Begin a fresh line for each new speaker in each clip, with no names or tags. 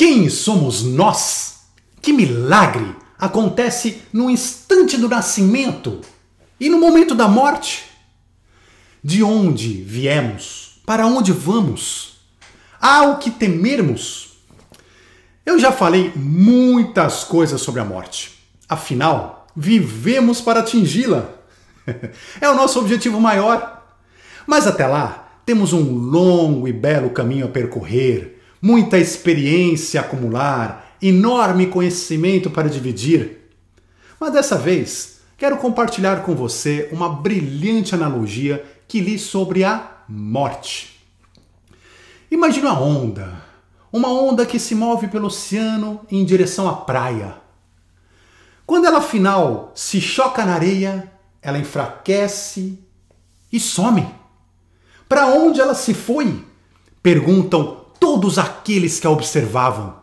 Quem somos nós? Que milagre acontece no instante do nascimento e no momento da morte? De onde viemos? Para onde vamos? Há o que temermos? Eu já falei muitas coisas sobre a morte. Afinal, vivemos para atingi-la. É o nosso objetivo maior. Mas até lá, temos um longo e belo caminho a percorrer, muita experiência a acumular, enorme conhecimento para dividir. Mas dessa vez, quero compartilhar com você uma brilhante analogia que li sobre a morte. Imagina uma onda, uma onda que se move pelo oceano em direção à praia. Quando ela afinal se choca na areia, ela enfraquece e some. Para onde ela se foi? Perguntam todos aqueles que a observavam.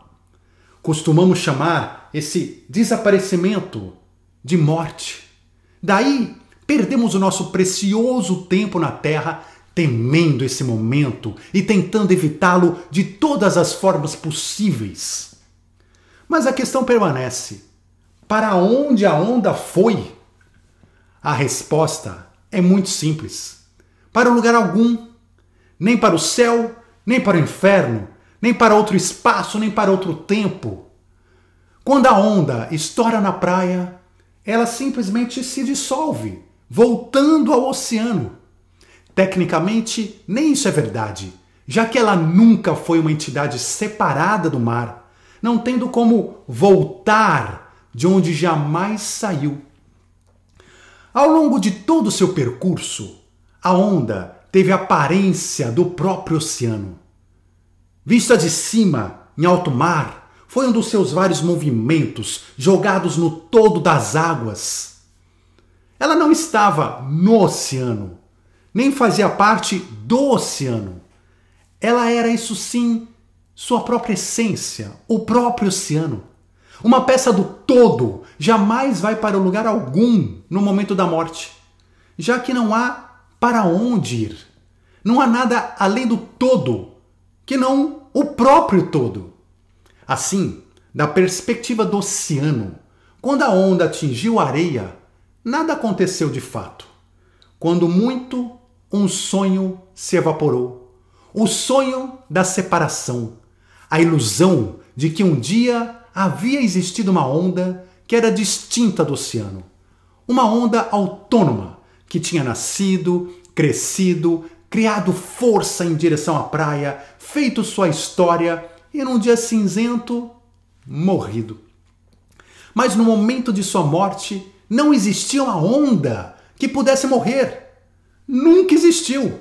Costumamos chamar esse desaparecimento de morte. Daí perdemos o nosso precioso tempo na Terra temendo esse momento e tentando evitá-lo de todas as formas possíveis. Mas a questão permanece: para onde a onda foi? A resposta é muito simples: para lugar algum, nem para o céu, nem para o inferno, nem para outro espaço, nem para outro tempo. Quando a onda estoura na praia, ela simplesmente se dissolve, voltando ao oceano. Tecnicamente, nem isso é verdade, já que ela nunca foi uma entidade separada do mar, não tendo como voltar de onde jamais saiu. Ao longo de todo o seu percurso, a onda teve a aparência do próprio oceano. Vista de cima, em alto mar, foi um dos seus vários movimentos jogados no todo das águas. Ela não estava no oceano, nem fazia parte do oceano. Ela era, isso sim, sua própria essência, o próprio oceano. Uma peça do todo jamais vai para lugar algum no momento da morte, já que não há para onde ir. Não há nada além do todo, que não o próprio todo. Assim, da perspectiva do oceano, quando a onda atingiu a areia, nada aconteceu de fato. Quando muito, um sonho se evaporou. O sonho da separação, a ilusão de que um dia havia existido uma onda que era distinta do oceano. Uma onda autônoma que tinha nascido, crescido, criado força em direção à praia, feito sua história e num dia cinzento, morrido. Mas no momento de sua morte, não existia uma onda que pudesse morrer nunca existiu.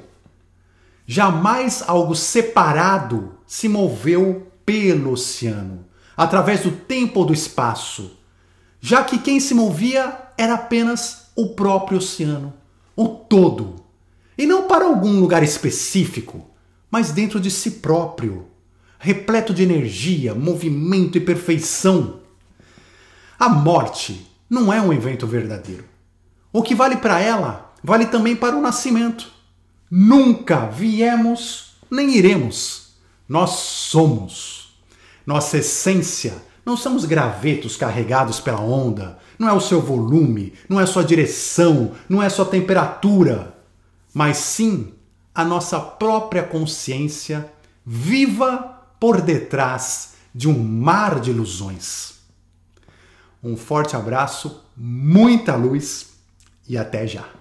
Jamais algo separado se moveu pelo oceano, através do tempo ou do espaço, já que quem se movia era apenas o próprio oceano, o todo, e não para algum lugar específico, mas dentro de si próprio, repleto de energia, movimento e perfeição. A morte não é um evento verdadeiro. O que vale para ela vale também para o nascimento. Nunca viemos nem iremos. Nós somos. Nossa essência não somos gravetos carregados pela onda, não é o seu volume, não é sua direção, não é sua temperatura, mas sim a nossa própria consciência viva por detrás de um mar de ilusões. Um forte abraço, muita luz e até já!